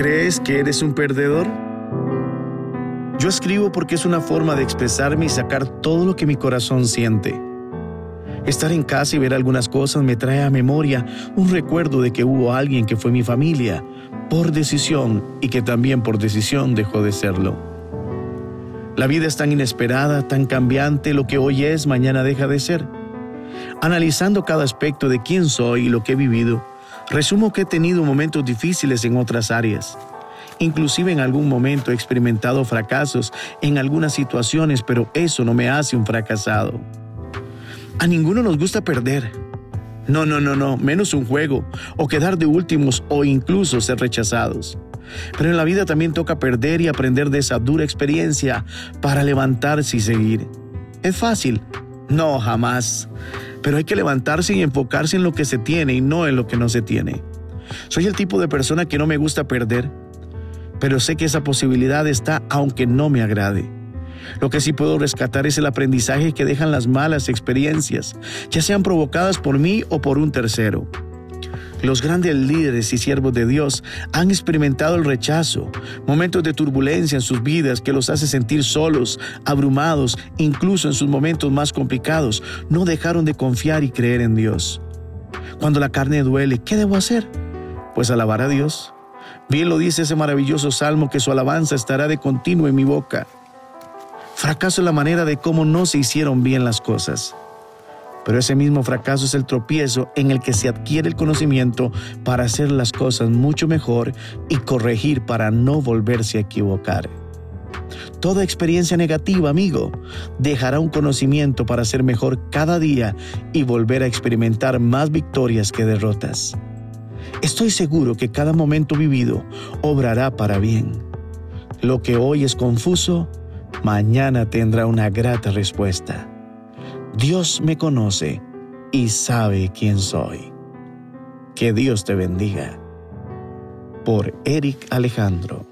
¿Crees que eres un perdedor? Yo escribo porque es una forma de expresarme y sacar todo lo que mi corazón siente. Estar en casa y ver algunas cosas me trae a memoria un recuerdo de que hubo alguien que fue mi familia por decisión y que también por decisión dejó de serlo. La vida es tan inesperada, tan cambiante, lo que hoy es, mañana deja de ser. Analizando cada aspecto de quién soy y lo que he vivido, resumo que he tenido momentos difíciles en otras áreas. Inclusive en algún momento he experimentado fracasos en algunas situaciones, pero eso no me hace un fracasado. A ninguno nos gusta perder. No, no, no, no, menos un juego, o quedar de últimos, o incluso ser rechazados. Pero en la vida también toca perder y aprender de esa dura experiencia para levantarse y seguir. ¿Es fácil? No, jamás. Pero hay que levantarse y enfocarse en lo que se tiene y no en lo que no se tiene. Soy el tipo de persona que no me gusta perder, pero sé que esa posibilidad está aunque no me agrade. Lo que sí puedo rescatar es el aprendizaje que dejan las malas experiencias, ya sean provocadas por mí o por un tercero. Los grandes líderes y siervos de Dios han experimentado el rechazo, momentos de turbulencia en sus vidas que los hace sentir solos, abrumados, incluso en sus momentos más complicados. No dejaron de confiar y creer en Dios. Cuando la carne duele, ¿qué debo hacer? Pues alabar a Dios. Bien lo dice ese maravilloso salmo que su alabanza estará de continuo en mi boca. Fracaso la manera de cómo no se hicieron bien las cosas. Pero ese mismo fracaso es el tropiezo en el que se adquiere el conocimiento para hacer las cosas mucho mejor y corregir para no volverse a equivocar. Toda experiencia negativa, amigo, dejará un conocimiento para ser mejor cada día y volver a experimentar más victorias que derrotas. Estoy seguro que cada momento vivido obrará para bien. Lo que hoy es confuso, mañana tendrá una grata respuesta. Dios me conoce y sabe quién soy. Que Dios te bendiga. Por Eric Alejandro.